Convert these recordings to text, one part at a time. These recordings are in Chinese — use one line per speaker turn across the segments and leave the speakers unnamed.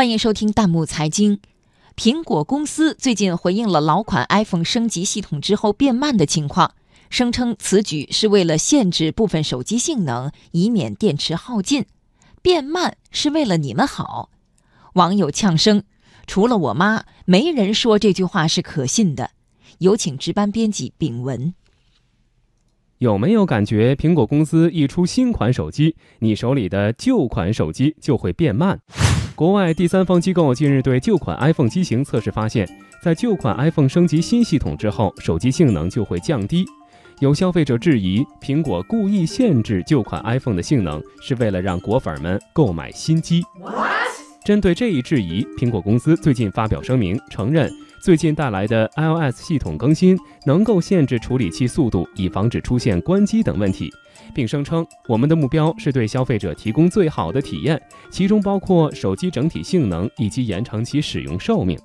欢迎收听弹幕财经。苹果公司最近回应了老款 iPhone 升级系统之后变慢的情况，声称此举是为了限制部分手机性能，以免电池耗尽。变慢是为了你们好。网友呛声：“除了我妈，没人说这句话是可信的。”有请值班编辑丙文。
有没有感觉苹果公司一出新款手机，你手里的旧款手机就会变慢？国外第三方机构近日对旧款 iPhone 机型测试发现，在旧款 iPhone 升级新系统之后，手机性能就会降低。有消费者质疑，苹果故意限制旧款 iPhone 的性能，是为了让果粉们购买新机。针对这一质疑，苹果公司最近发表声明，承认最近带来的 iOS 系统更新能够限制处理器速度，以防止出现关机等问题，并声称我们的目标是对消费者提供最好的体验，其中包括手机整体性能以及延长其使用寿命。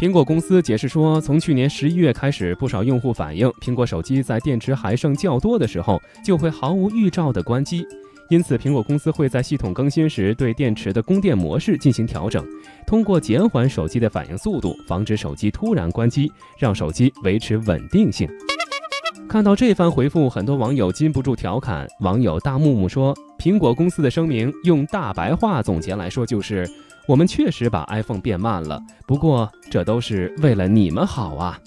苹果公司解释说，从去年十一月开始，不少用户反映，苹果手机在电池还剩较多的时候，就会毫无预兆的关机。因此，苹果公司会在系统更新时对电池的供电模式进行调整，通过减缓手机的反应速度，防止手机突然关机，让手机维持稳定性。看到这番回复，很多网友禁不住调侃。网友大木木说：“苹果公司的声明用大白话总结来说，就是我们确实把 iPhone 变慢了，不过这都是为了你们好啊。”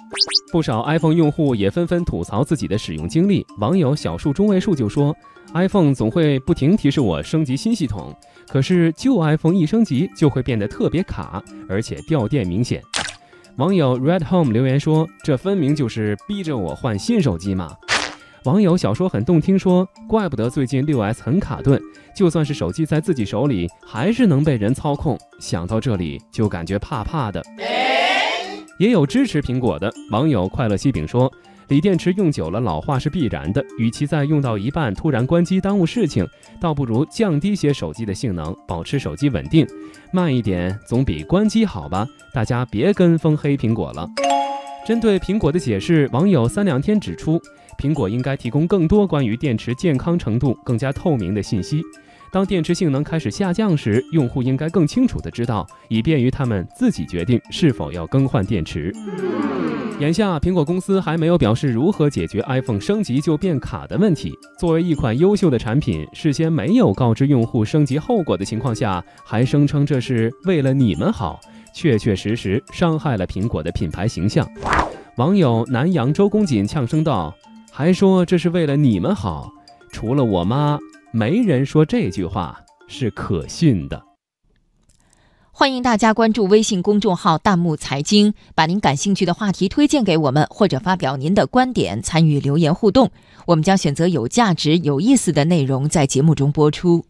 不少 iPhone 用户也纷纷吐槽自己的使用经历。网友小数中位数就说。iPhone 总会不停提示我升级新系统，可是旧 iPhone 一升级就会变得特别卡，而且掉电明显。网友 Red Home 留言说：“这分明就是逼着我换新手机嘛！”网友小说很动听说：“怪不得最近 6S 很卡顿，就算是手机在自己手里，还是能被人操控。”想到这里就感觉怕怕的。也有支持苹果的网友快乐西饼说。锂电池用久了老化是必然的，与其在用到一半突然关机耽误事情，倒不如降低些手机的性能，保持手机稳定，慢一点总比关机好吧？大家别跟风黑苹果了。针对苹果的解释，网友三两天指出，苹果应该提供更多关于电池健康程度更加透明的信息。当电池性能开始下降时，用户应该更清楚地知道，以便于他们自己决定是否要更换电池。眼下，苹果公司还没有表示如何解决 iPhone 升级就变卡的问题。作为一款优秀的产品，事先没有告知用户升级后果的情况下，还声称这是为了你们好，确确实实伤害了苹果的品牌形象。网友南阳周公瑾呛声道：“还说这是为了你们好，除了我妈。”没人说这句话是可信的。
欢迎大家关注微信公众号“弹幕财经”，把您感兴趣的话题推荐给我们，或者发表您的观点，参与留言互动。我们将选择有价值、有意思的内容在节目中播出。